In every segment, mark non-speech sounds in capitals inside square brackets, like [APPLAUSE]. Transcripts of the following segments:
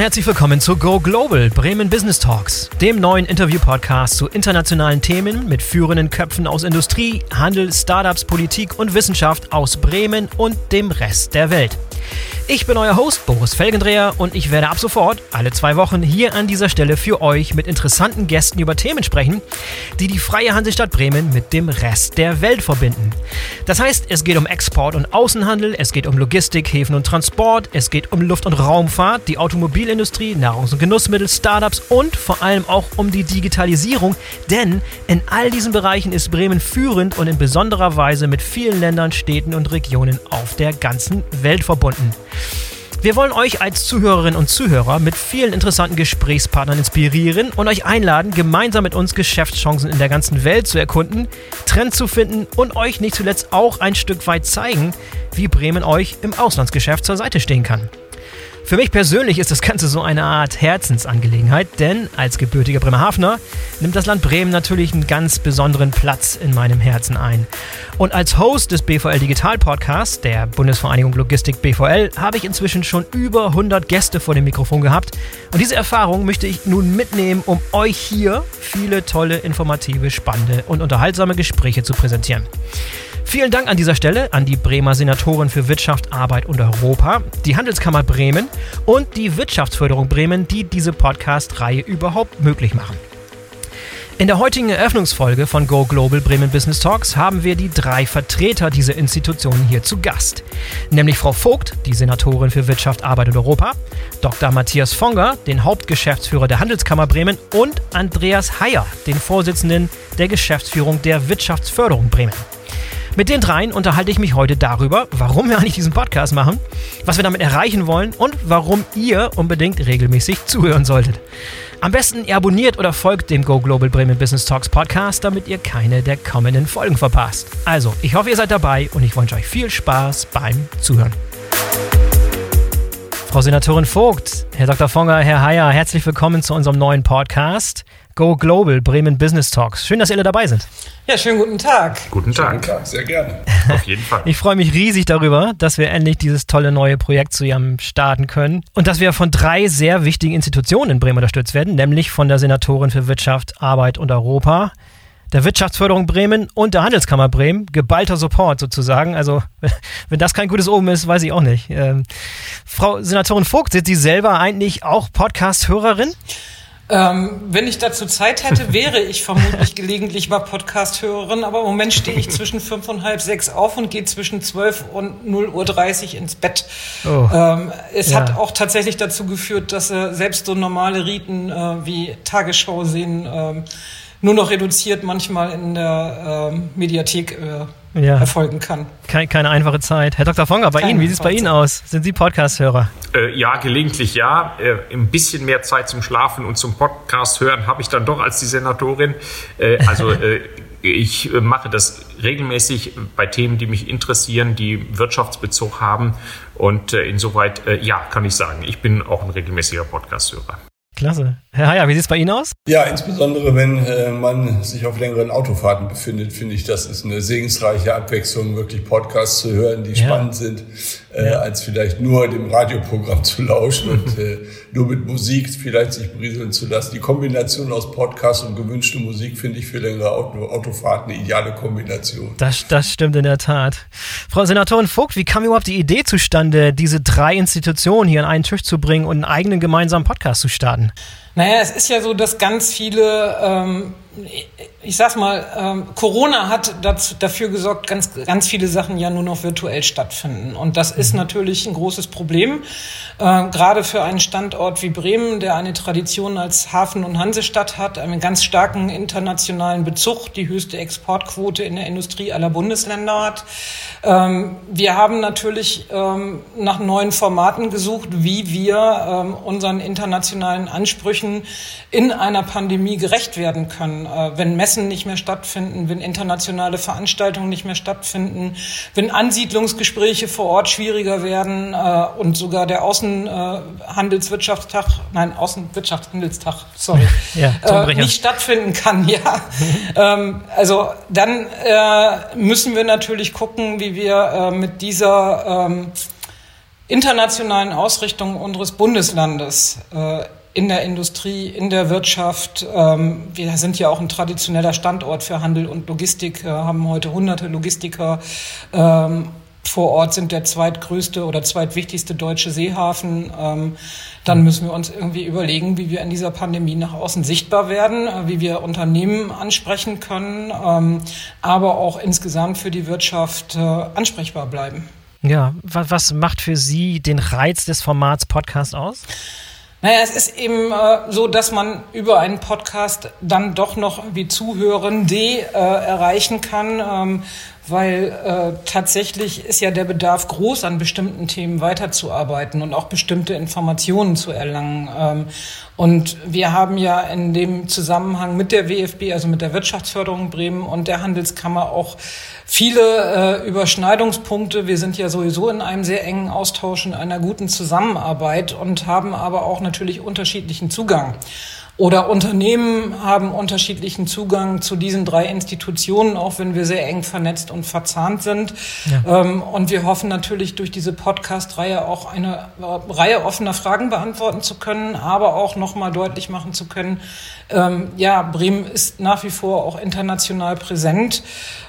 und herzlich willkommen zu Go Global Bremen Business Talks, dem neuen Interview-Podcast zu internationalen Themen mit führenden Köpfen aus Industrie, Handel, Startups, Politik und Wissenschaft aus Bremen und dem Rest der Welt. Ich bin euer Host Boris Felgendreher und ich werde ab sofort alle zwei Wochen hier an dieser Stelle für euch mit interessanten Gästen über Themen sprechen, die die freie Hansestadt Bremen mit dem Rest der Welt verbinden. Das heißt, es geht um Export und Außenhandel, es geht um Logistik, Häfen und Transport, es geht um Luft- und Raumfahrt, die Automobilindustrie, Nahrungs- und Genussmittel, Startups und vor allem auch um die Digitalisierung, denn in all diesen Bereichen ist Bremen führend und in besonderer Weise mit vielen Ländern, Städten und Regionen auf der ganzen Welt verbunden. Wir wollen euch als Zuhörerinnen und Zuhörer mit vielen interessanten Gesprächspartnern inspirieren und euch einladen, gemeinsam mit uns Geschäftschancen in der ganzen Welt zu erkunden, Trends zu finden und euch nicht zuletzt auch ein Stück weit zeigen, wie Bremen euch im Auslandsgeschäft zur Seite stehen kann. Für mich persönlich ist das Ganze so eine Art Herzensangelegenheit, denn als gebürtiger Bremerhavener nimmt das Land Bremen natürlich einen ganz besonderen Platz in meinem Herzen ein. Und als Host des BVL Digital Podcasts, der Bundesvereinigung Logistik BVL, habe ich inzwischen schon über 100 Gäste vor dem Mikrofon gehabt. Und diese Erfahrung möchte ich nun mitnehmen, um euch hier viele tolle, informative, spannende und unterhaltsame Gespräche zu präsentieren. Vielen Dank an dieser Stelle an die Bremer Senatorin für Wirtschaft, Arbeit und Europa, die Handelskammer Bremen und die Wirtschaftsförderung Bremen, die diese Podcast-Reihe überhaupt möglich machen. In der heutigen Eröffnungsfolge von Go Global Bremen Business Talks haben wir die drei Vertreter dieser Institutionen hier zu Gast. Nämlich Frau Vogt, die Senatorin für Wirtschaft, Arbeit und Europa, Dr. Matthias Fonger, den Hauptgeschäftsführer der Handelskammer Bremen und Andreas Heyer, den Vorsitzenden der Geschäftsführung der Wirtschaftsförderung Bremen. Mit den dreien unterhalte ich mich heute darüber, warum wir eigentlich diesen Podcast machen, was wir damit erreichen wollen und warum ihr unbedingt regelmäßig zuhören solltet. Am besten ihr abonniert oder folgt dem Go Global Bremen Business Talks Podcast, damit ihr keine der kommenden Folgen verpasst. Also, ich hoffe, ihr seid dabei und ich wünsche euch viel Spaß beim Zuhören. Frau Senatorin Vogt, Herr Dr. Fonger, Herr Heyer, herzlich willkommen zu unserem neuen Podcast. Go Global Bremen Business Talks. Schön, dass ihr alle dabei sind. Ja, schönen guten Tag. Guten Tag. Guten Tag, sehr gerne. [LAUGHS] Auf jeden Fall. Ich freue mich riesig darüber, dass wir endlich dieses tolle neue Projekt zusammen starten können und dass wir von drei sehr wichtigen Institutionen in Bremen unterstützt werden, nämlich von der Senatorin für Wirtschaft, Arbeit und Europa, der Wirtschaftsförderung Bremen und der Handelskammer Bremen. Geballter Support sozusagen. Also, [LAUGHS] wenn das kein gutes Oben ist, weiß ich auch nicht. Ähm, Frau Senatorin Vogt, sind Sie selber eigentlich auch Podcast-Hörerin? Ähm, wenn ich dazu Zeit hätte, wäre ich vermutlich gelegentlich mal Podcast-Hörerin, aber im Moment stehe ich zwischen fünf und halb sechs auf und gehe zwischen zwölf und 0.30 Uhr ins Bett. Oh, ähm, es ja. hat auch tatsächlich dazu geführt, dass äh, selbst so normale Riten äh, wie Tagesschau sehen ähm, nur noch reduziert manchmal in der ähm, Mediathek äh, ja. erfolgen kann. Keine, keine, einfache Zeit. Herr Dr. Fonger, bei keine Ihnen, wie sieht es bei Ihnen aus? Sind Sie Podcast-Hörer? Äh, ja, gelegentlich ja. Äh, ein bisschen mehr Zeit zum Schlafen und zum Podcast hören habe ich dann doch als die Senatorin. Äh, also [LAUGHS] äh, ich äh, mache das regelmäßig bei Themen, die mich interessieren, die Wirtschaftsbezug haben. Und insoweit, ja, kann ich sagen, ich bin auch ein regelmäßiger Podcast-Hörer. Klasse. Herr Heyer, wie sieht es bei Ihnen aus? Ja, insbesondere wenn äh, man sich auf längeren Autofahrten befindet, finde ich, das ist eine segensreiche Abwechslung, wirklich Podcasts zu hören, die ja. spannend sind, äh, als vielleicht nur dem Radioprogramm zu lauschen und [LAUGHS] äh, nur mit Musik vielleicht sich brieseln zu lassen. Die Kombination aus Podcast und gewünschte Musik finde ich für längere Auto Autofahrten eine ideale Kombination. Das, das stimmt in der Tat. Frau Senatorin Vogt, wie kam überhaupt die Idee zustande, diese drei Institutionen hier an einen Tisch zu bringen und einen eigenen gemeinsamen Podcast zu starten? Naja, es ist ja so, dass ganz viele ähm, ich sag's mal, ähm, Corona hat dazu, dafür gesorgt, ganz, ganz viele Sachen ja nur noch virtuell stattfinden. Und das ist mhm. natürlich ein großes Problem, äh, gerade für einen Standort wie Bremen, der eine Tradition als Hafen- und Hansestadt hat, einen ganz starken internationalen Bezug, die höchste Exportquote in der Industrie aller Bundesländer hat. Ähm, wir haben natürlich ähm, nach neuen Formaten gesucht, wie wir ähm, unseren internationalen Ansprüchen in einer Pandemie gerecht werden können äh, wenn Messen nicht mehr stattfinden, wenn internationale Veranstaltungen nicht mehr stattfinden, wenn Ansiedlungsgespräche vor Ort schwieriger werden äh, und sogar der Außenhandelswirtschaftstag, nein, Außenwirtschaftshandelstag, sorry, [LAUGHS] ja, äh, nicht stattfinden kann, [LAUGHS] ja. [LAUGHS] ähm, also dann müssen wir natürlich gucken, wie wir mit dieser ähm, internationalen Ausrichtung unseres Bundeslandes äh, in der Industrie, in der Wirtschaft. Ähm, wir sind ja auch ein traditioneller Standort für Handel und Logistik, äh, haben heute hunderte Logistiker ähm, vor Ort, sind der zweitgrößte oder zweitwichtigste deutsche Seehafen. Ähm, dann müssen wir uns irgendwie überlegen, wie wir in dieser Pandemie nach außen sichtbar werden, äh, wie wir Unternehmen ansprechen können, aber auch insgesamt für die Wirtschaft ansprechbar bleiben. Ja, was macht für Sie den Reiz des Formats Podcast aus? Naja, es ist eben äh, so, dass man über einen Podcast dann doch noch wie Zuhörende äh, erreichen kann, ähm, weil äh, tatsächlich ist ja der Bedarf groß, an bestimmten Themen weiterzuarbeiten und auch bestimmte Informationen zu erlangen. Ähm, und wir haben ja in dem Zusammenhang mit der WFB, also mit der Wirtschaftsförderung Bremen und der Handelskammer auch viele äh, Überschneidungspunkte. Wir sind ja sowieso in einem sehr engen Austausch und einer guten Zusammenarbeit und haben aber auch natürlich unterschiedlichen Zugang. Oder Unternehmen haben unterschiedlichen Zugang zu diesen drei Institutionen, auch wenn wir sehr eng vernetzt und verzahnt sind. Ja. Ähm, und wir hoffen natürlich durch diese Podcast-Reihe auch eine äh, Reihe offener Fragen beantworten zu können, aber auch nochmal deutlich machen zu können, ähm, ja, Bremen ist nach wie vor auch international präsent.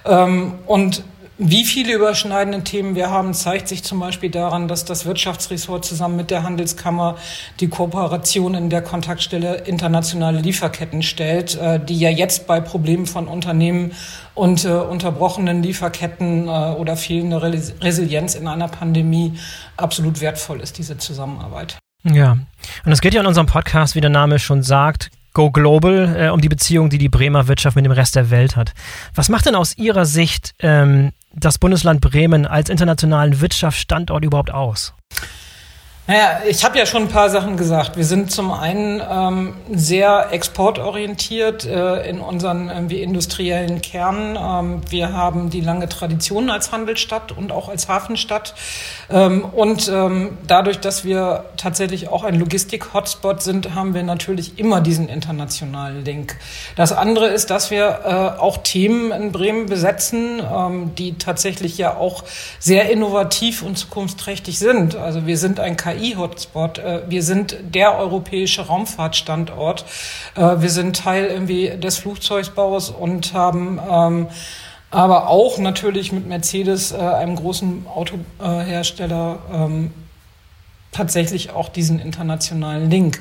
Ähm, und wie viele überschneidende Themen wir haben, zeigt sich zum Beispiel daran, dass das Wirtschaftsressort zusammen mit der Handelskammer die Kooperation in der Kontaktstelle internationale Lieferketten stellt, äh, die ja jetzt bei Problemen von Unternehmen und äh, unterbrochenen Lieferketten äh, oder fehlender Resilienz in einer Pandemie absolut wertvoll ist, diese Zusammenarbeit. Ja, und es geht ja in unserem Podcast, wie der Name schon sagt, Go Global, äh, um die Beziehung, die die Bremer Wirtschaft mit dem Rest der Welt hat. Was macht denn aus Ihrer Sicht ähm, das Bundesland Bremen als internationalen Wirtschaftsstandort überhaupt aus? Naja, ich habe ja schon ein paar Sachen gesagt. Wir sind zum einen ähm, sehr exportorientiert äh, in unseren irgendwie industriellen Kernen. Ähm, wir haben die lange Tradition als Handelsstadt und auch als Hafenstadt. Ähm, und ähm, dadurch, dass wir tatsächlich auch ein Logistik-Hotspot sind, haben wir natürlich immer diesen internationalen Link. Das andere ist, dass wir äh, auch Themen in Bremen besetzen, ähm, die tatsächlich ja auch sehr innovativ und zukunftsträchtig sind. Also wir sind ein KI KI-Hotspot. Äh, wir sind der europäische Raumfahrtstandort. Äh, wir sind Teil irgendwie des Flugzeugbaus und haben ähm, aber auch natürlich mit Mercedes, äh, einem großen Autohersteller, ähm, tatsächlich auch diesen internationalen Link.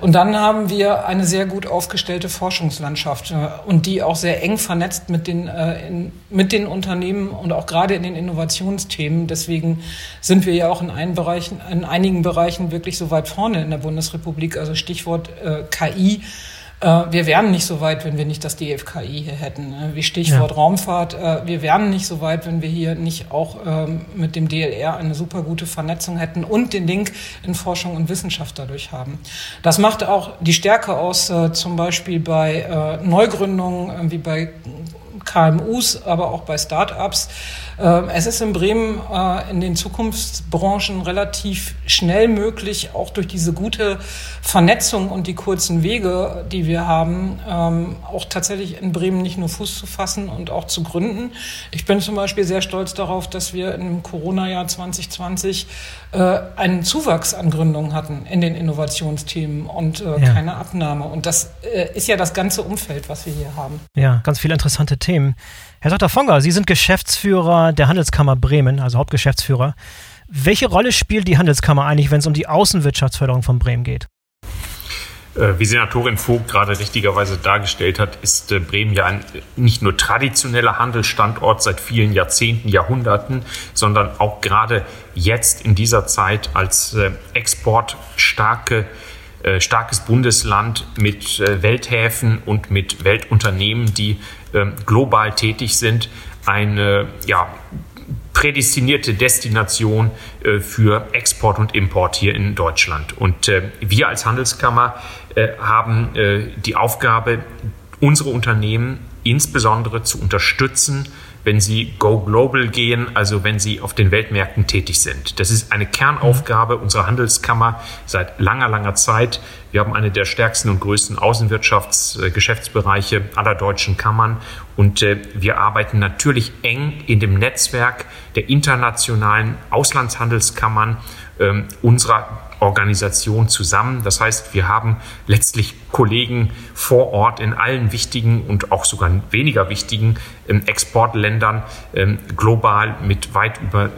Und dann haben wir eine sehr gut aufgestellte Forschungslandschaft äh, und die auch sehr eng vernetzt mit den, äh, in, mit den Unternehmen und auch gerade in den Innovationsthemen. Deswegen sind wir ja auch in, einen Bereichen, in einigen Bereichen wirklich so weit vorne in der Bundesrepublik. Also Stichwort äh, KI wir wären nicht so weit, wenn wir nicht das DFKI hier hätten. Ne? Wie Stichwort ja. Raumfahrt. Äh, wir wären nicht so weit, wenn wir hier nicht auch ähm, mit dem DLR eine super gute Vernetzung hätten und den Link in Forschung und Wissenschaft dadurch haben. Das macht auch die Stärke aus, äh, zum Beispiel bei Neugründungen, wie bei KMUs, aber auch bei Start-ups. Ähm, es ist in Bremen äh, in den Zukunftsbranchen relativ schnell möglich, auch durch diese gute Vernetzung und die kurzen Wege, die wir haben, ähm, auch tatsächlich in Bremen nicht nur Fuß zu fassen und auch zu gründen. Ich bin zum Beispiel sehr stolz darauf, dass wir im Corona-Jahr 2020 äh, einen Zuwachs an Gründungen hatten in den Innovationsthemen und äh, ja. keine Abnahme. Und das ist ja das ganze Umfeld, was wir hier haben. Ja, ganz viele interessante Themen. Herr Dr. Fonger, Sie sind Geschäftsführer der Handelskammer Bremen, also Hauptgeschäftsführer. Welche Rolle spielt die Handelskammer eigentlich, wenn es um die Außenwirtschaftsförderung von Bremen geht? Äh, wie Senatorin Vogt gerade richtigerweise dargestellt hat, ist äh, Bremen ja ein nicht nur traditioneller Handelsstandort seit vielen Jahrzehnten, Jahrhunderten, sondern auch gerade jetzt in dieser Zeit als äh, exportstarke starkes Bundesland mit Welthäfen und mit Weltunternehmen, die ähm, global tätig sind, eine ja, prädestinierte Destination äh, für Export und Import hier in Deutschland. Und äh, wir als Handelskammer äh, haben die Aufgabe, unsere Unternehmen insbesondere zu unterstützen, wenn sie Go Global gehen, also wenn sie auf den Weltmärkten tätig sind. Das ist eine Kernaufgabe unserer Handelskammer seit langer, langer Zeit. Wir haben eine der stärksten und größten Außenwirtschaftsgeschäftsbereiche aller deutschen Kammern und äh, wir arbeiten natürlich eng in dem Netzwerk der internationalen Auslandshandelskammern ähm, unserer Organisation zusammen. Das heißt, wir haben letztlich Kollegen vor Ort in allen wichtigen und auch sogar weniger wichtigen ähm, Exportländern ähm, global mit weit über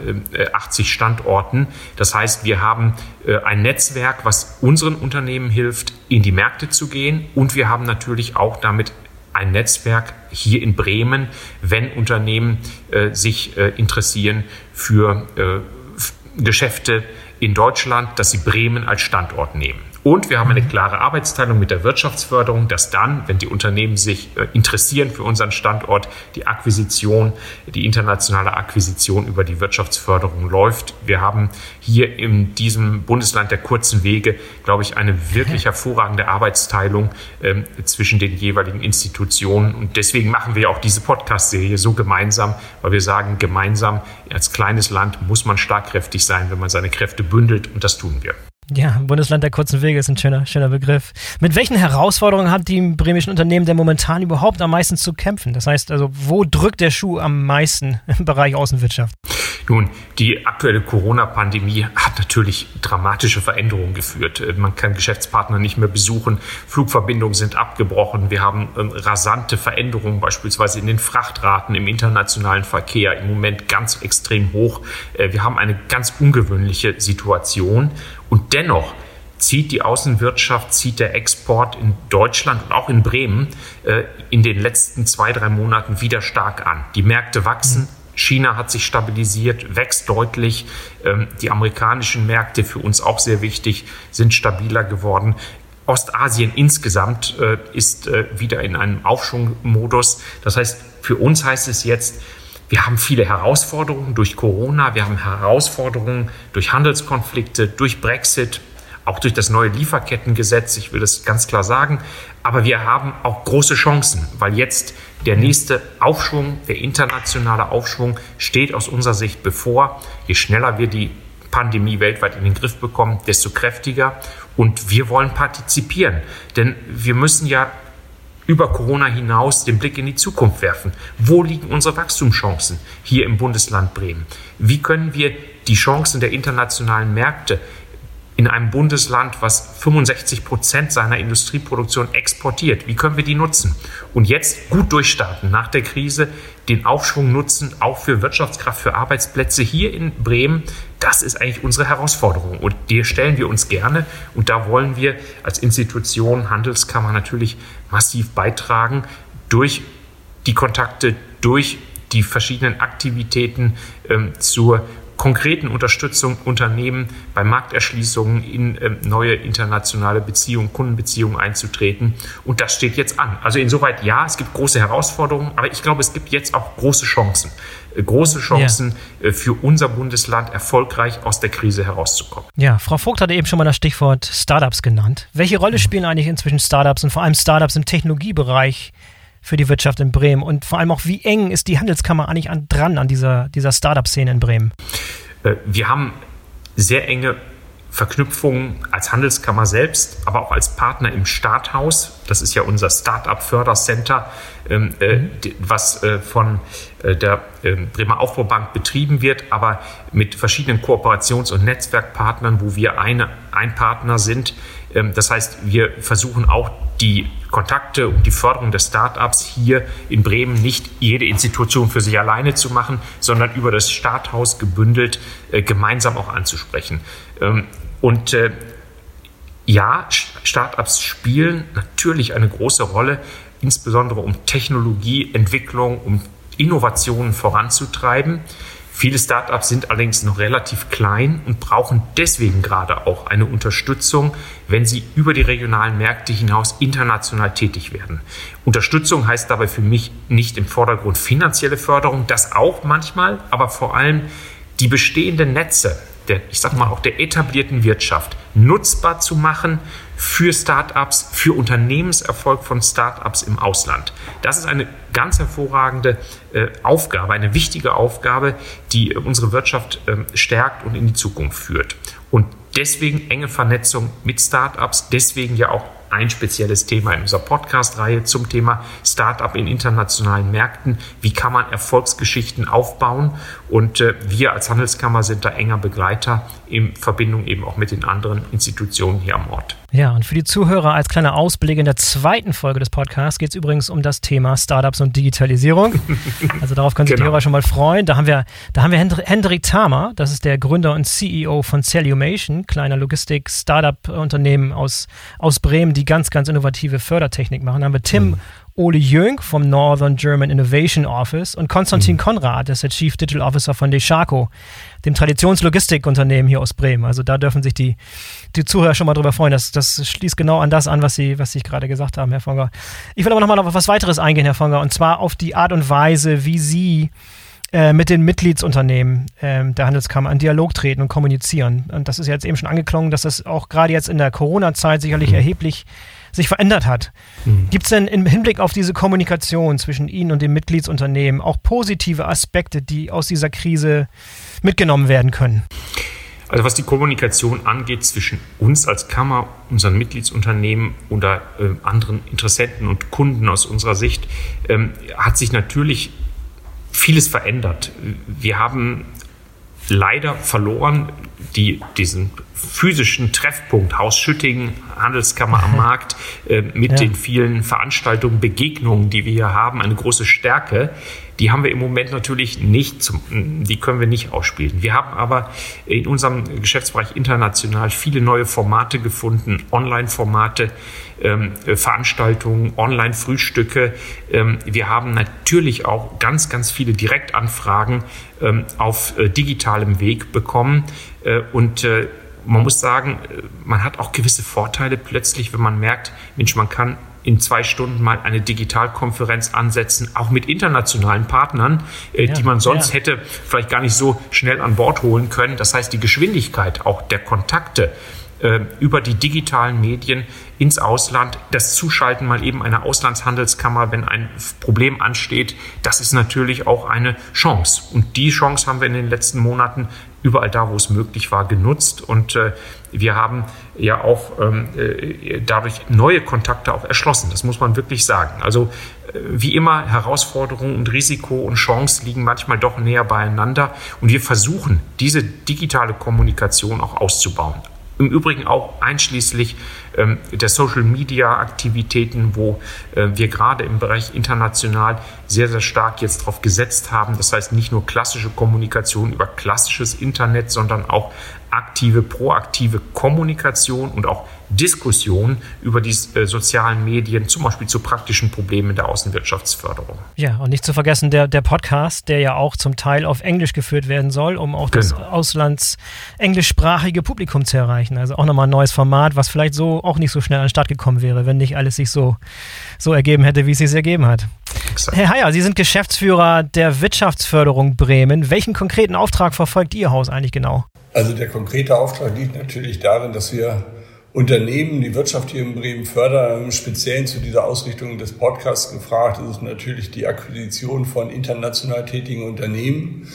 80 ähm, Standorten. Das heißt, wir haben äh, ein Netzwerk, was unseren Unternehmen hilft, in die Märkte zu gehen. Und wir haben natürlich auch damit ein Netzwerk hier in Bremen, wenn Unternehmen äh, sich äh, interessieren für äh, Geschäfte in Deutschland, dass sie Bremen als Standort nehmen. Und wir haben eine klare Arbeitsteilung mit der Wirtschaftsförderung, dass dann, wenn die Unternehmen sich äh, interessieren für unseren Standort, die Akquisition, die internationale Akquisition über die Wirtschaftsförderung läuft. Wir haben hier in diesem Bundesland der kurzen Wege, glaube ich, eine wirklich [LAUGHS] hervorragende Arbeitsteilung ähm, zwischen den jeweiligen Institutionen. Und deswegen machen wir auch diese Podcast-Serie so gemeinsam, weil wir sagen, gemeinsam als kleines Land muss man starkkräftig sein, wenn man seine Kräfte bündelt. Und das tun wir. Ja, Bundesland der kurzen Wege ist ein schöner, schöner Begriff. Mit welchen Herausforderungen hat die bremischen Unternehmen denn momentan überhaupt am meisten zu kämpfen? Das heißt also, wo drückt der Schuh am meisten [LAUGHS] im Bereich Außenwirtschaft? Nun, die aktuelle Corona-Pandemie hat natürlich dramatische Veränderungen geführt. Man kann Geschäftspartner nicht mehr besuchen, Flugverbindungen sind abgebrochen, wir haben ähm, rasante Veränderungen beispielsweise in den Frachtraten im internationalen Verkehr im Moment ganz extrem hoch. Äh, wir haben eine ganz ungewöhnliche Situation und dennoch zieht die Außenwirtschaft, zieht der Export in Deutschland und auch in Bremen äh, in den letzten zwei, drei Monaten wieder stark an. Die Märkte wachsen. China hat sich stabilisiert, wächst deutlich. Ähm, die amerikanischen Märkte, für uns auch sehr wichtig, sind stabiler geworden. Ostasien insgesamt äh, ist äh, wieder in einem Aufschwungmodus. Das heißt, für uns heißt es jetzt, wir haben viele Herausforderungen durch Corona, wir haben Herausforderungen durch Handelskonflikte, durch Brexit, auch durch das neue Lieferkettengesetz, ich will das ganz klar sagen. Aber wir haben auch große Chancen, weil jetzt der nächste Aufschwung, der internationale Aufschwung steht aus unserer Sicht bevor. Je schneller wir die Pandemie weltweit in den Griff bekommen, desto kräftiger. Und wir wollen partizipieren, denn wir müssen ja über Corona hinaus den Blick in die Zukunft werfen. Wo liegen unsere Wachstumschancen hier im Bundesland Bremen? Wie können wir die Chancen der internationalen Märkte in einem Bundesland, was 65 Prozent seiner Industrieproduktion exportiert. Wie können wir die nutzen? Und jetzt gut durchstarten nach der Krise, den Aufschwung nutzen, auch für Wirtschaftskraft, für Arbeitsplätze hier in Bremen. Das ist eigentlich unsere Herausforderung. Und die stellen wir uns gerne. Und da wollen wir als Institution, Handelskammer natürlich massiv beitragen durch die Kontakte, durch die verschiedenen Aktivitäten ähm, zur konkreten Unterstützung Unternehmen bei Markterschließungen in äh, neue internationale Beziehungen, Kundenbeziehungen einzutreten. Und das steht jetzt an. Also insoweit ja, es gibt große Herausforderungen, aber ich glaube, es gibt jetzt auch große Chancen. Äh, große Chancen ja. Äh, für unser Bundesland erfolgreich aus der Krise herauszukommen. Ja, Frau Vogt hatte eben schon mal das Stichwort Startups genannt. Welche Rolle mhm. spielen eigentlich inzwischen Startups und vor allem Startups im Technologiebereich für die Wirtschaft in Bremen? Und vor allem auch, wie eng ist die Handelskammer eigentlich an, dran an dieser, dieser Startup-Szene in Bremen? Äh, wir haben sehr enge Verknüpfungen als Handelskammer selbst, aber auch als Partner im Starthaus. Das ist ja unser Start-up-Fördercenter, ähm, äh, mhm. was äh, von der ähm, Bremer Aufbaubank betrieben wird, aber mit verschiedenen Kooperations- und Netzwerkpartnern, wo wir eine, ein Partner sind. Ähm, das heißt, wir versuchen auch die Kontakte und die Förderung des Startups hier in Bremen nicht jede Institution für sich alleine zu machen, sondern über das Starthaus gebündelt äh, gemeinsam auch anzusprechen. Ähm, und äh, ja, Startups spielen natürlich eine große Rolle, insbesondere um Technologieentwicklung, um Innovationen voranzutreiben. Viele Startups sind allerdings noch relativ klein und brauchen deswegen gerade auch eine Unterstützung, wenn sie über die regionalen Märkte hinaus international tätig werden. Unterstützung heißt dabei für mich nicht im Vordergrund finanzielle Förderung, das auch manchmal, aber vor allem die bestehenden Netze, der, ich sag mal auch der etablierten Wirtschaft nutzbar zu machen für Startups, für Unternehmenserfolg von Startups im Ausland. Das ist eine ganz hervorragende äh, Aufgabe, eine wichtige Aufgabe, die unsere Wirtschaft äh, stärkt und in die Zukunft führt. Und deswegen enge Vernetzung mit Startups, deswegen ja auch ein spezielles Thema in unserer Podcast-Reihe zum Thema Startup in internationalen Märkten. Wie kann man Erfolgsgeschichten aufbauen? Und äh, wir als Handelskammer sind da enger Begleiter in Verbindung eben auch mit den anderen Institutionen hier am Ort. Ja, und für die Zuhörer als kleiner Ausblick in der zweiten Folge des Podcasts geht es übrigens um das Thema Startups und Digitalisierung. [LAUGHS] Also darauf können sich genau. die Hörer schon mal freuen. Da haben wir, da haben wir Hendrik Thamer, das ist der Gründer und CEO von Cellumation, kleiner Logistik-Startup-Unternehmen aus, aus Bremen, die ganz, ganz innovative Fördertechnik machen. Da haben wir Tim mhm. Ole Jönk vom Northern German Innovation Office und Konstantin mhm. Konrad, der ist der Chief Digital Officer von Deschaco, dem Traditionslogistikunternehmen hier aus Bremen. Also da dürfen sich die, die Zuhörer schon mal drüber freuen. Das, das schließt genau an das an, was Sie, was Sie gerade gesagt haben, Herr Fonger. Ich will aber nochmal auf was weiteres eingehen, Herr Fonger, und zwar auf die Art und Weise, wie Sie äh, mit den Mitgliedsunternehmen äh, der Handelskammer in Dialog treten und kommunizieren. Und das ist jetzt eben schon angeklungen, dass das auch gerade jetzt in der Corona-Zeit sicherlich mhm. erheblich sich verändert hat. Mhm. Gibt es denn im Hinblick auf diese Kommunikation zwischen Ihnen und dem Mitgliedsunternehmen auch positive Aspekte, die aus dieser Krise mitgenommen werden können? Also was die Kommunikation angeht zwischen uns als Kammer, unseren Mitgliedsunternehmen oder äh, anderen Interessenten und Kunden aus unserer Sicht, ähm, hat sich natürlich vieles verändert. Wir haben leider verloren die, diesen physischen Treffpunkt Haus Schüttingen, Handelskammer am [LAUGHS] Markt, äh, mit ja. den vielen Veranstaltungen, Begegnungen, die wir hier haben, eine große Stärke. Die haben wir im Moment natürlich nicht, zum, die können wir nicht ausspielen. Wir haben aber in unserem Geschäftsbereich international viele neue Formate gefunden, Online-Formate, ähm, Veranstaltungen, Online-Frühstücke. Ähm, wir haben natürlich auch ganz, ganz viele Direktanfragen ähm, auf äh, digitalem Weg bekommen. Äh, und äh, man muss sagen, äh, man hat auch gewisse Vorteile plötzlich, wenn man merkt, Mensch, man kann in zwei Stunden mal eine Digitalkonferenz ansetzen, auch mit internationalen Partnern, äh, ja, die man sonst ja. hätte vielleicht gar nicht so schnell an Bord holen können. Das heißt, die Geschwindigkeit auch der Kontakte äh, über die digitalen Medien ins Ausland, das Zuschalten mal eben einer Auslandshandelskammer, wenn ein Problem ansteht, das ist natürlich auch eine Chance. Und die Chance haben wir in den letzten Monaten überall da, wo es möglich war, genutzt. Und äh, wir haben ja auch ähm, äh, dadurch neue Kontakte auch erschlossen. Das muss man wirklich sagen. Also äh, wie immer, Herausforderungen und Risiko und Chance liegen manchmal doch näher beieinander. Und wir versuchen, diese digitale Kommunikation auch auszubauen. Im Übrigen auch einschließlich der Social-Media-Aktivitäten, wo äh, wir gerade im Bereich international sehr, sehr stark jetzt darauf gesetzt haben. Das heißt nicht nur klassische Kommunikation über klassisches Internet, sondern auch aktive, proaktive Kommunikation und auch Diskussion über die äh, sozialen Medien, zum Beispiel zu praktischen Problemen der Außenwirtschaftsförderung. Ja, und nicht zu vergessen der, der Podcast, der ja auch zum Teil auf Englisch geführt werden soll, um auch genau. das Auslands englischsprachige Publikum zu erreichen. Also auch nochmal ein neues Format, was vielleicht so auch nicht so schnell an den Start gekommen wäre, wenn nicht alles sich so, so ergeben hätte, wie es sich ergeben hat. Exakt. Herr Heyer, Sie sind Geschäftsführer der Wirtschaftsförderung Bremen. Welchen konkreten Auftrag verfolgt Ihr Haus eigentlich genau? Also der konkrete Auftrag liegt natürlich darin, dass wir Unternehmen, die Wirtschaft hier in Bremen fördern. Im Speziellen zu dieser Ausrichtung des Podcasts gefragt ist natürlich die Akquisition von international tätigen Unternehmen,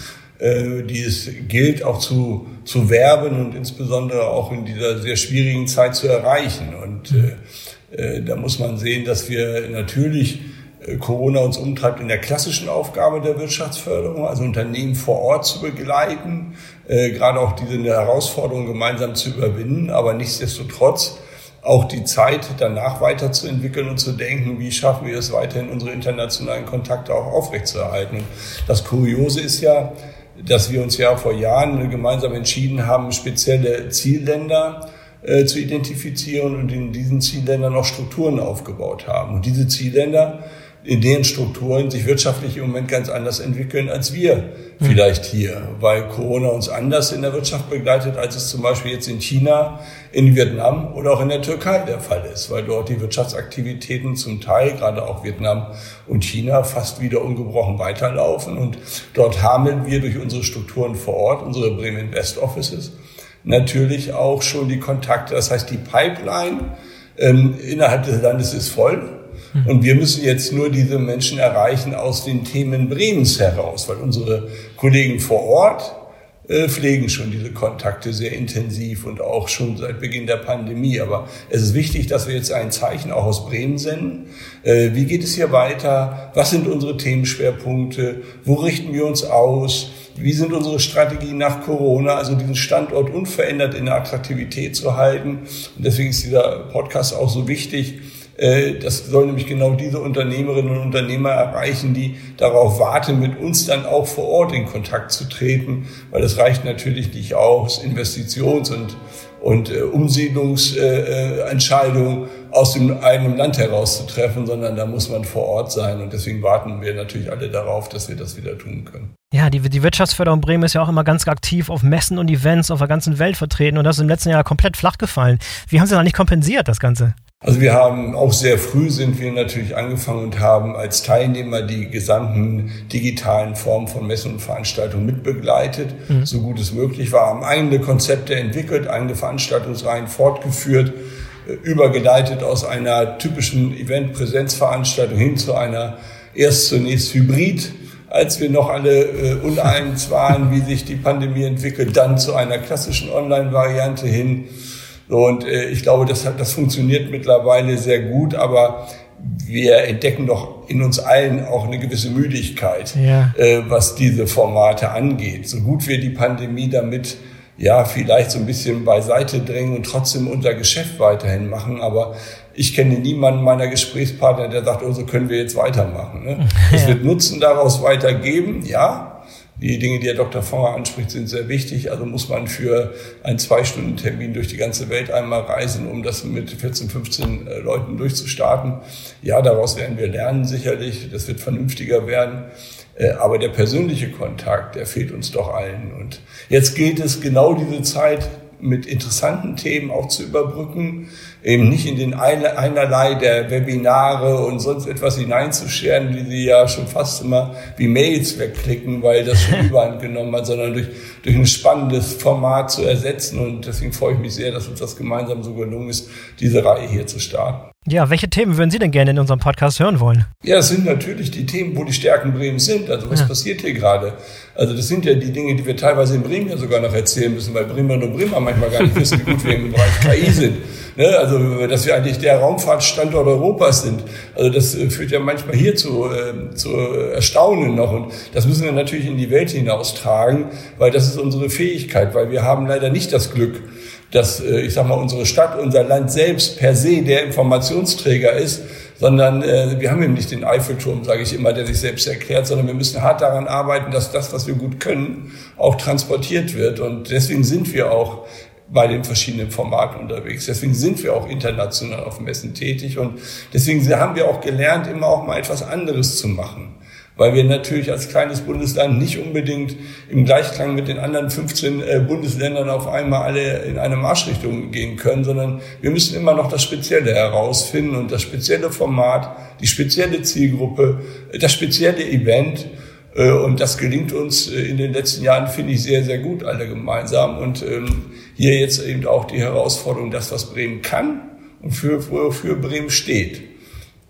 äh, die es gilt auch zu, zu werben und insbesondere auch in dieser sehr schwierigen Zeit zu erreichen. Und äh, äh da muss man sehen, dass wir natürlich äh, Corona uns umtreibt in der klassischen Aufgabe der Wirtschaftsförderung, also Unternehmen vor Ort zu begleiten, äh, gerade auch diese Herausforderung gemeinsam zu überwinden, aber nichtsdestotrotz auch die Zeit danach weiterzuentwickeln und zu denken, wie schaffen wir es weiterhin, unsere internationalen Kontakte auch aufrechtzuerhalten. Das Kuriose ist ja, dass wir uns ja vor Jahren gemeinsam entschieden haben, spezielle Zielländer äh, zu identifizieren und in diesen Zielländern auch Strukturen aufgebaut haben. Und diese Zielländer in deren Strukturen sich wirtschaftlich im Moment ganz anders entwickeln als wir hm. vielleicht hier, weil Corona uns anders in der Wirtschaft begleitet, als es zum Beispiel jetzt in China, in Vietnam oder auch in der Türkei der Fall ist, weil dort die Wirtschaftsaktivitäten zum Teil, gerade auch Vietnam und China, fast wieder ungebrochen weiterlaufen. Und dort haben wir durch unsere Strukturen vor Ort, unsere Bremen Invest Offices, natürlich auch schon die Kontakte. Das heißt, die Pipeline ähm, innerhalb des Landes ist voll. Mhm. Und wir müssen jetzt nur diese Menschen erreichen aus den Themen Bremens heraus, weil unsere Kollegen vor Ort äh, pflegen schon diese Kontakte sehr intensiv und auch schon seit Beginn der Pandemie. Aber es ist wichtig, dass wir jetzt ein Zeichen auch aus Bremen senden. Äh, wie geht es hier weiter? Was sind unsere Themenschwerpunkte? Wo richten wir uns aus? Wie sind unsere Strategien nach Corona? Also diesen Standort unverändert in der Attraktivität zu halten. Und deswegen ist dieser Podcast auch so wichtig, das soll nämlich genau diese Unternehmerinnen und Unternehmer erreichen, die darauf warten, mit uns dann auch vor Ort in Kontakt zu treten, weil es reicht natürlich nicht aus, Investitions- und, und äh, Umsiedlungsentscheidungen aus dem eigenen Land heraus zu treffen, sondern da muss man vor Ort sein. Und deswegen warten wir natürlich alle darauf, dass wir das wieder tun können. Ja, die, die Wirtschaftsförderung Bremen ist ja auch immer ganz aktiv auf Messen und Events auf der ganzen Welt vertreten und das ist im letzten Jahr komplett flach gefallen. Wie haben Sie da nicht kompensiert, das Ganze? Also wir haben auch sehr früh sind wir natürlich angefangen und haben als Teilnehmer die gesamten digitalen Formen von Messen und Veranstaltungen mitbegleitet, mhm. so gut es möglich war, haben eigene Konzepte entwickelt, eigene Veranstaltungsreihen fortgeführt, äh, übergeleitet aus einer typischen Event-Präsenzveranstaltung hin zu einer erst zunächst Hybrid, als wir noch alle äh, uneins waren, wie sich die Pandemie entwickelt, dann zu einer klassischen Online-Variante hin und äh, ich glaube, das, hat, das funktioniert mittlerweile sehr gut, aber wir entdecken doch in uns allen auch eine gewisse Müdigkeit, ja. äh, was diese Formate angeht. So gut wir die Pandemie damit ja vielleicht so ein bisschen beiseite drängen und trotzdem unser Geschäft weiterhin machen, aber ich kenne niemanden meiner Gesprächspartner, der sagt, oh, so können wir jetzt weitermachen. Ne? Ja. Es wird Nutzen daraus weitergeben, ja, die Dinge, die Herr Dr. Fonger anspricht, sind sehr wichtig. Also muss man für einen Zwei-Stunden-Termin durch die ganze Welt einmal reisen, um das mit 14, 15 äh, Leuten durchzustarten. Ja, daraus werden wir lernen sicherlich. Das wird vernünftiger werden. Äh, aber der persönliche Kontakt, der fehlt uns doch allen. Und jetzt gilt es genau diese Zeit mit interessanten Themen auch zu überbrücken, eben nicht in den einerlei der Webinare und sonst etwas hineinzuscheren, die sie ja schon fast immer wie Mails wegklicken, weil das schon [LAUGHS] überhand genommen hat, sondern durch, durch ein spannendes Format zu ersetzen. Und deswegen freue ich mich sehr, dass uns das gemeinsam so gelungen ist, diese Reihe hier zu starten. Ja, welche Themen würden Sie denn gerne in unserem Podcast hören wollen? Ja, es sind natürlich die Themen, wo die Stärken Bremens sind. Also was ja. passiert hier gerade? Also das sind ja die Dinge, die wir teilweise in Bremen ja sogar noch erzählen müssen, weil Bremer und Bremer manchmal gar nicht wissen, wie gut wir im Bereich KI [LAUGHS] sind. Ne? Also dass wir eigentlich der Raumfahrtstandort Europas sind. Also das äh, führt ja manchmal hier zu, äh, zu Erstaunen noch. Und das müssen wir natürlich in die Welt hinaustragen, weil das ist unsere Fähigkeit, weil wir haben leider nicht das Glück, dass, äh, ich sag mal, unsere Stadt, unser Land selbst per se der Informationsträger ist, sondern äh, wir haben eben nicht den Eiffelturm, sage ich immer, der sich selbst erklärt, sondern wir müssen hart daran arbeiten, dass das, was wir gut können, auch transportiert wird. Und deswegen sind wir auch bei den verschiedenen Formaten unterwegs. Deswegen sind wir auch international auf Messen tätig und deswegen haben wir auch gelernt, immer auch mal etwas anderes zu machen weil wir natürlich als kleines Bundesland nicht unbedingt im Gleichklang mit den anderen 15 äh, Bundesländern auf einmal alle in eine Marschrichtung gehen können, sondern wir müssen immer noch das Spezielle herausfinden und das spezielle Format, die spezielle Zielgruppe, das spezielle Event. Äh, und das gelingt uns äh, in den letzten Jahren, finde ich, sehr, sehr gut alle gemeinsam. Und ähm, hier jetzt eben auch die Herausforderung, das, was Bremen kann und für, für Bremen steht,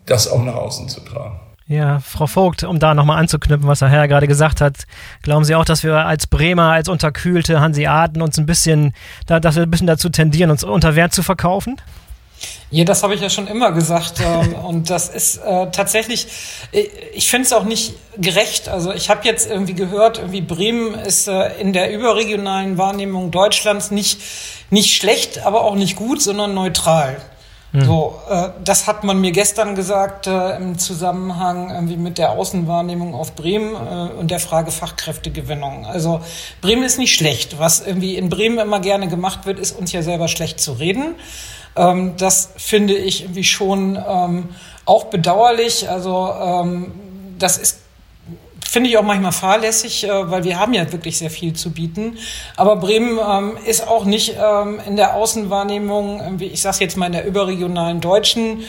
das auch nach außen zu tragen. Ja, Frau Vogt, um da nochmal anzuknüpfen, was Herr Herr gerade gesagt hat, glauben Sie auch, dass wir als Bremer, als unterkühlte Hanseaten uns ein bisschen, dass wir ein bisschen dazu tendieren, uns unter Wert zu verkaufen? Ja, das habe ich ja schon immer gesagt. Ähm, [LAUGHS] und das ist äh, tatsächlich, ich, ich finde es auch nicht gerecht. Also ich habe jetzt irgendwie gehört, irgendwie Bremen ist äh, in der überregionalen Wahrnehmung Deutschlands nicht, nicht schlecht, aber auch nicht gut, sondern neutral. Hm. So, äh, das hat man mir gestern gesagt äh, im Zusammenhang irgendwie mit der Außenwahrnehmung auf Bremen äh, und der Frage Fachkräftegewinnung. Also Bremen ist nicht schlecht. Was irgendwie in Bremen immer gerne gemacht wird, ist uns ja selber schlecht zu reden. Ähm, das finde ich irgendwie schon ähm, auch bedauerlich. Also ähm, das ist finde ich auch manchmal fahrlässig, äh, weil wir haben ja wirklich sehr viel zu bieten. Aber Bremen ähm, ist auch nicht ähm, in der Außenwahrnehmung, wie ich sage jetzt mal in der überregionalen Deutschen,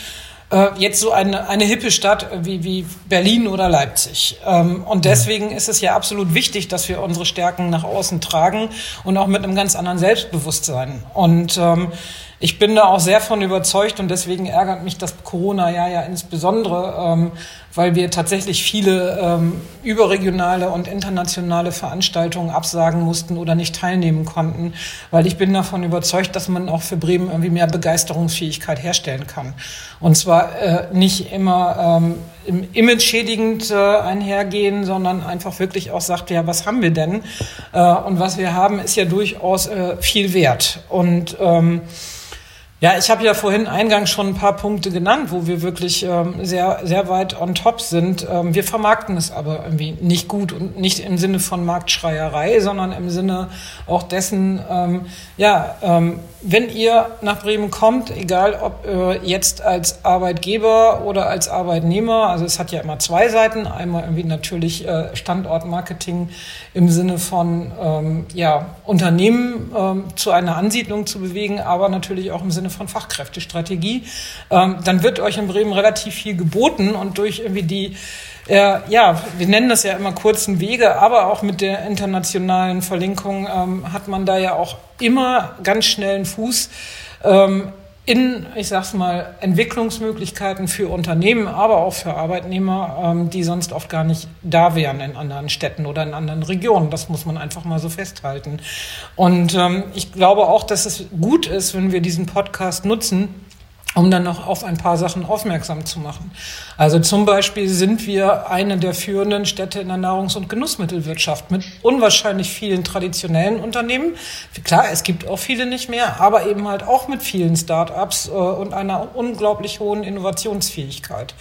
äh, jetzt so eine, eine hippe Stadt wie, wie Berlin oder Leipzig. Ähm, und deswegen ist es ja absolut wichtig, dass wir unsere Stärken nach außen tragen und auch mit einem ganz anderen Selbstbewusstsein. Und ähm, ich bin da auch sehr von überzeugt und deswegen ärgert mich das Corona-Jahr ja insbesondere, ähm, weil wir tatsächlich viele ähm, überregionale und internationale Veranstaltungen absagen mussten oder nicht teilnehmen konnten, weil ich bin davon überzeugt, dass man auch für Bremen irgendwie mehr Begeisterungsfähigkeit herstellen kann. Und zwar äh, nicht immer ähm, im Image schädigend äh, einhergehen, sondern einfach wirklich auch sagt, ja, was haben wir denn? Äh, und was wir haben, ist ja durchaus äh, viel wert. Und ähm, ja, ich habe ja vorhin eingangs schon ein paar Punkte genannt, wo wir wirklich ähm, sehr, sehr weit on top sind. Ähm, wir vermarkten es aber irgendwie nicht gut und nicht im Sinne von Marktschreierei, sondern im Sinne auch dessen, ähm, ja, ähm, wenn ihr nach Bremen kommt, egal ob äh, jetzt als Arbeitgeber oder als Arbeitnehmer, also es hat ja immer zwei Seiten, einmal irgendwie natürlich äh, Standortmarketing im Sinne von ähm, ja, Unternehmen ähm, zu einer Ansiedlung zu bewegen, aber natürlich auch im Sinne von Fachkräftestrategie, ähm, dann wird euch in Bremen relativ viel geboten und durch irgendwie die äh, ja, wir nennen das ja immer kurzen Wege, aber auch mit der internationalen Verlinkung ähm, hat man da ja auch immer ganz schnellen Fuß ähm, in, ich sag's mal, Entwicklungsmöglichkeiten für Unternehmen, aber auch für Arbeitnehmer, ähm, die sonst oft gar nicht da wären in anderen Städten oder in anderen Regionen. Das muss man einfach mal so festhalten. Und ähm, ich glaube auch, dass es gut ist, wenn wir diesen Podcast nutzen, um dann noch auf ein paar Sachen aufmerksam zu machen. Also zum Beispiel sind wir eine der führenden Städte in der Nahrungs- und Genussmittelwirtschaft mit unwahrscheinlich vielen traditionellen Unternehmen. Klar, es gibt auch viele nicht mehr, aber eben halt auch mit vielen Start-ups äh, und einer unglaublich hohen Innovationsfähigkeit.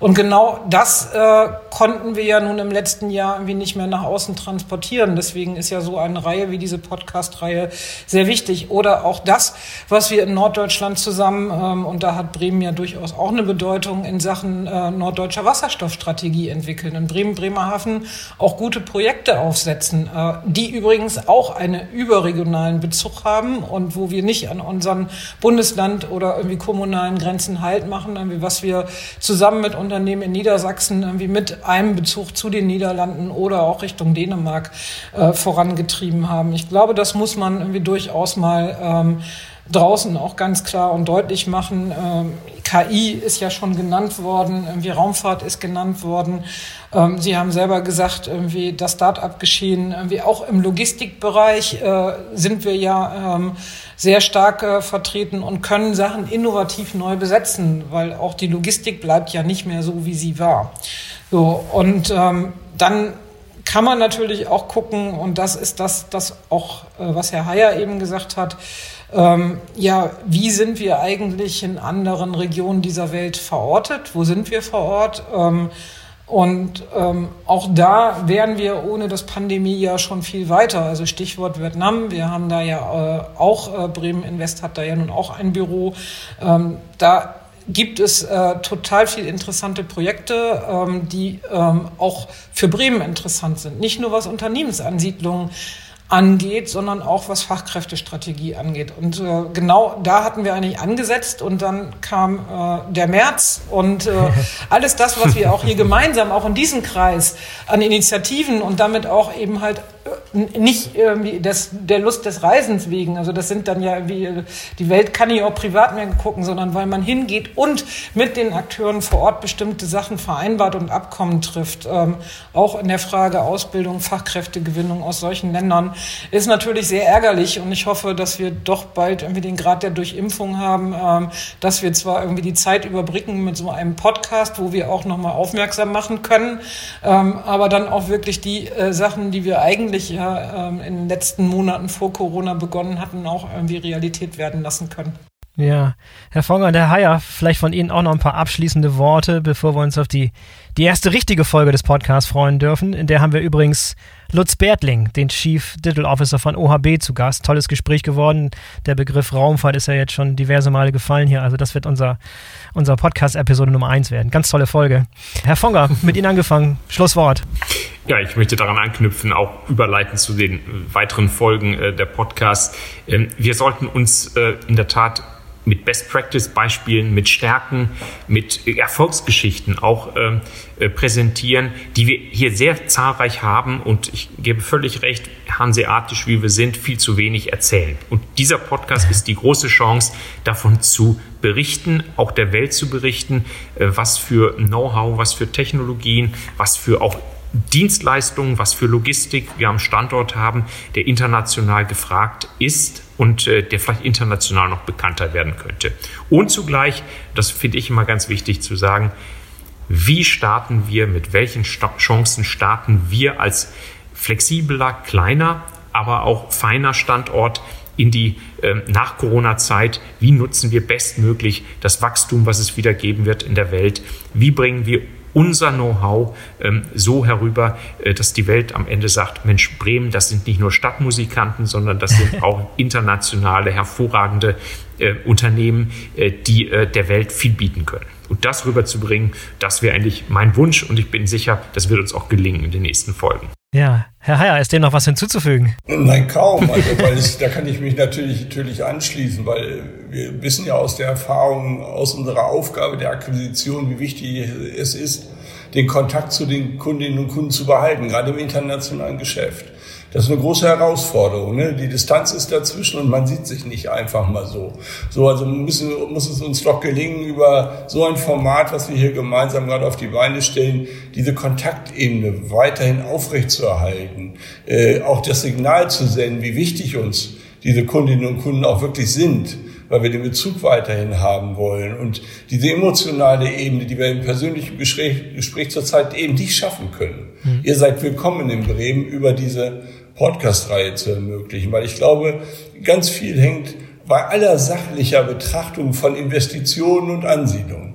Und genau das äh, konnten wir ja nun im letzten Jahr irgendwie nicht mehr nach außen transportieren. Deswegen ist ja so eine Reihe wie diese Podcast-Reihe sehr wichtig. Oder auch das, was wir in Norddeutschland zusammen, ähm, und da hat Bremen ja durchaus auch eine Bedeutung in Sachen äh, norddeutscher Wasserstoffstrategie entwickeln. In Bremen, Bremerhaven auch gute Projekte aufsetzen, äh, die übrigens auch einen überregionalen Bezug haben und wo wir nicht an unseren Bundesland oder irgendwie kommunalen Grenzen Halt machen, irgendwie was wir zusammen mit Unternehmen in Niedersachsen irgendwie mit einem Bezug zu den Niederlanden oder auch Richtung Dänemark äh, vorangetrieben haben. Ich glaube, das muss man irgendwie durchaus mal ähm, draußen auch ganz klar und deutlich machen. Ähm, KI ist ja schon genannt worden, irgendwie Raumfahrt ist genannt worden. Ähm, Sie haben selber gesagt, irgendwie das Start-up-Geschehen, irgendwie auch im Logistikbereich äh, sind wir ja ähm, sehr stark äh, vertreten und können Sachen innovativ neu besetzen, weil auch die Logistik bleibt ja nicht mehr so, wie sie war. So, und dann kann man natürlich auch gucken, und das ist das, das auch, äh, was Herr Heyer eben gesagt hat, ähm, ja, wie sind wir eigentlich in anderen Regionen dieser Welt verortet? Wo sind wir vor Ort? Ähm, und ähm, auch da wären wir ohne das Pandemie ja schon viel weiter. Also Stichwort Vietnam. Wir haben da ja äh, auch, äh, Bremen Invest hat da ja nun auch ein Büro. Ähm, da gibt es äh, total viel interessante Projekte, ähm, die ähm, auch für Bremen interessant sind. Nicht nur was Unternehmensansiedlungen angeht, sondern auch was Fachkräftestrategie angeht. Und äh, genau da hatten wir eigentlich angesetzt und dann kam äh, der März und äh, [LAUGHS] alles das, was wir auch hier gemeinsam, auch in diesem Kreis an Initiativen und damit auch eben halt nicht irgendwie des, der Lust des Reisens wegen. Also das sind dann ja wie die Welt kann nicht auch privat mehr gucken, sondern weil man hingeht und mit den Akteuren vor Ort bestimmte Sachen vereinbart und Abkommen trifft. Ähm, auch in der Frage Ausbildung, Fachkräftegewinnung aus solchen Ländern ist natürlich sehr ärgerlich und ich hoffe, dass wir doch bald irgendwie den Grad der Durchimpfung haben, ähm, dass wir zwar irgendwie die Zeit überbrücken mit so einem Podcast, wo wir auch nochmal aufmerksam machen können, ähm, aber dann auch wirklich die äh, Sachen, die wir eigentlich ja ähm, in den letzten Monaten vor Corona begonnen hatten, auch irgendwie Realität werden lassen können. Ja, Herr Fonger, der Haier, vielleicht von Ihnen auch noch ein paar abschließende Worte, bevor wir uns auf die, die erste richtige Folge des Podcasts freuen dürfen. In der haben wir übrigens Lutz Bertling, den Chief Digital Officer von OHB, zu Gast. Tolles Gespräch geworden. Der Begriff Raumfahrt ist ja jetzt schon diverse Male gefallen hier. Also das wird unser, unser Podcast-Episode Nummer eins werden. Ganz tolle Folge. Herr Fonger, [LAUGHS] mit Ihnen angefangen. Schlusswort. Ja, ich möchte daran anknüpfen, auch überleiten zu den weiteren Folgen äh, der Podcasts. Ähm, wir sollten uns äh, in der Tat mit Best-Practice-Beispielen, mit Stärken, mit Erfolgsgeschichten auch ähm, äh, präsentieren, die wir hier sehr zahlreich haben. Und ich gebe völlig recht, hanseatisch wie wir sind, viel zu wenig erzählen. Und dieser Podcast ist die große Chance, davon zu berichten, auch der Welt zu berichten, äh, was für Know-how, was für Technologien, was für auch Dienstleistungen, was für Logistik wir am Standort haben, der international gefragt ist und äh, der vielleicht international noch bekannter werden könnte. Und zugleich, das finde ich immer ganz wichtig zu sagen, wie starten wir, mit welchen Sta Chancen starten wir als flexibler, kleiner, aber auch feiner Standort in die äh, Nach-Corona-Zeit, wie nutzen wir bestmöglich das Wachstum, was es wieder geben wird in der Welt, wie bringen wir unser Know-how ähm, so herüber, äh, dass die Welt am Ende sagt, Mensch, Bremen, das sind nicht nur Stadtmusikanten, sondern das sind [LAUGHS] auch internationale, hervorragende äh, Unternehmen, äh, die äh, der Welt viel bieten können. Und das rüberzubringen, das wäre eigentlich mein Wunsch und ich bin sicher, das wird uns auch gelingen in den nächsten Folgen. Ja, Herr Heyer, ist dem noch was hinzuzufügen? Nein, kaum. Also, ich, da kann ich mich natürlich, natürlich anschließen, weil wir wissen ja aus der Erfahrung, aus unserer Aufgabe der Akquisition, wie wichtig es ist, den Kontakt zu den Kundinnen und Kunden zu behalten, gerade im internationalen Geschäft. Das ist eine große Herausforderung. Ne? Die Distanz ist dazwischen und man sieht sich nicht einfach mal so. So, also müssen, muss es uns doch gelingen, über so ein Format, was wir hier gemeinsam gerade auf die Beine stellen, diese Kontaktebene weiterhin aufrechtzuerhalten, äh, auch das Signal zu senden, wie wichtig uns diese Kundinnen und Kunden auch wirklich sind weil wir den Bezug weiterhin haben wollen. Und diese emotionale Ebene, die wir im persönlichen Gespräch, Gespräch zurzeit eben nicht schaffen können. Mhm. Ihr seid willkommen in Bremen über diese Podcast-Reihe zu ermöglichen, weil ich glaube, ganz viel hängt bei aller sachlicher Betrachtung von Investitionen und Ansiedlungen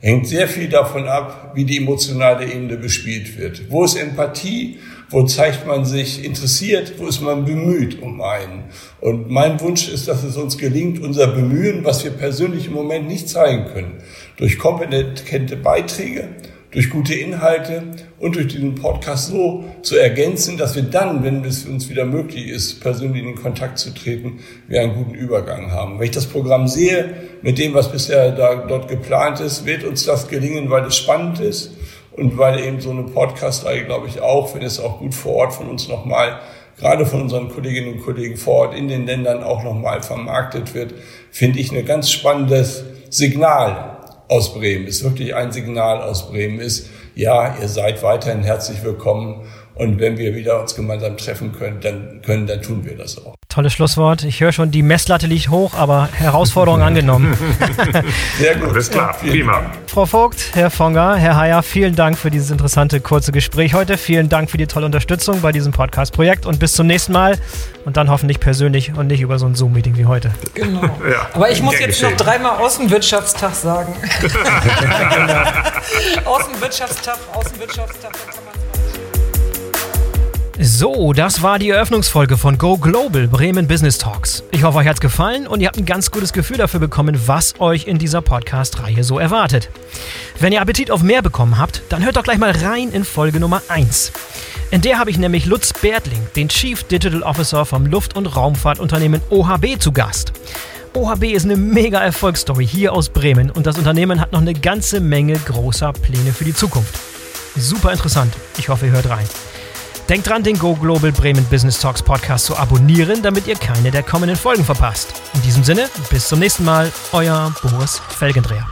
hängt sehr viel davon ab, wie die emotionale Ebene bespielt wird. Wo ist Empathie? Wo zeigt man sich interessiert? Wo ist man bemüht um einen? Und mein Wunsch ist, dass es uns gelingt, unser Bemühen, was wir persönlich im Moment nicht zeigen können, durch kompetente Beiträge, durch gute Inhalte und durch diesen Podcast so zu ergänzen, dass wir dann, wenn es uns wieder möglich ist, persönlich in Kontakt zu treten, wir einen guten Übergang haben. Wenn ich das Programm sehe, mit dem, was bisher da, dort geplant ist, wird uns das gelingen, weil es spannend ist und weil eben so eine Podcast-Reihe, glaube ich, auch, wenn es auch gut vor Ort von uns nochmal gerade von unseren Kolleginnen und Kollegen vor Ort in den Ländern auch nochmal vermarktet wird, finde ich ein ganz spannendes Signal aus Bremen ist, wirklich ein Signal aus Bremen ist, ja, ihr seid weiterhin herzlich willkommen und wenn wir wieder uns gemeinsam treffen können, dann können, dann tun wir das auch. Tolles Schlusswort. Ich höre schon, die Messlatte liegt hoch, aber Herausforderung [LAUGHS] angenommen. Sehr gut. Alles klar. Prima. Frau Vogt, Herr Fonger, Herr Heyer, vielen Dank für dieses interessante kurze Gespräch heute. Vielen Dank für die tolle Unterstützung bei diesem Podcast-Projekt und bis zum nächsten Mal und dann hoffentlich persönlich und nicht über so ein Zoom-Meeting wie heute. Genau. [LAUGHS] Ja, aber ich muss jetzt geschehen. noch dreimal Außenwirtschaftstag sagen. [LAUGHS] Außenwirtschaftstag, Außenwirtschaftstag. So, das war die Eröffnungsfolge von Go Global Bremen Business Talks. Ich hoffe, euch hat's gefallen und ihr habt ein ganz gutes Gefühl dafür bekommen, was euch in dieser Podcast-Reihe so erwartet. Wenn ihr Appetit auf mehr bekommen habt, dann hört doch gleich mal rein in Folge Nummer 1. In der habe ich nämlich Lutz Bertling, den Chief Digital Officer vom Luft- und Raumfahrtunternehmen OHB, zu Gast. OHB ist eine mega Erfolgsstory hier aus Bremen und das Unternehmen hat noch eine ganze Menge großer Pläne für die Zukunft. Super interessant. Ich hoffe, ihr hört rein. Denkt dran, den Go Global Bremen Business Talks Podcast zu abonnieren, damit ihr keine der kommenden Folgen verpasst. In diesem Sinne, bis zum nächsten Mal, euer Boris Felgendreher.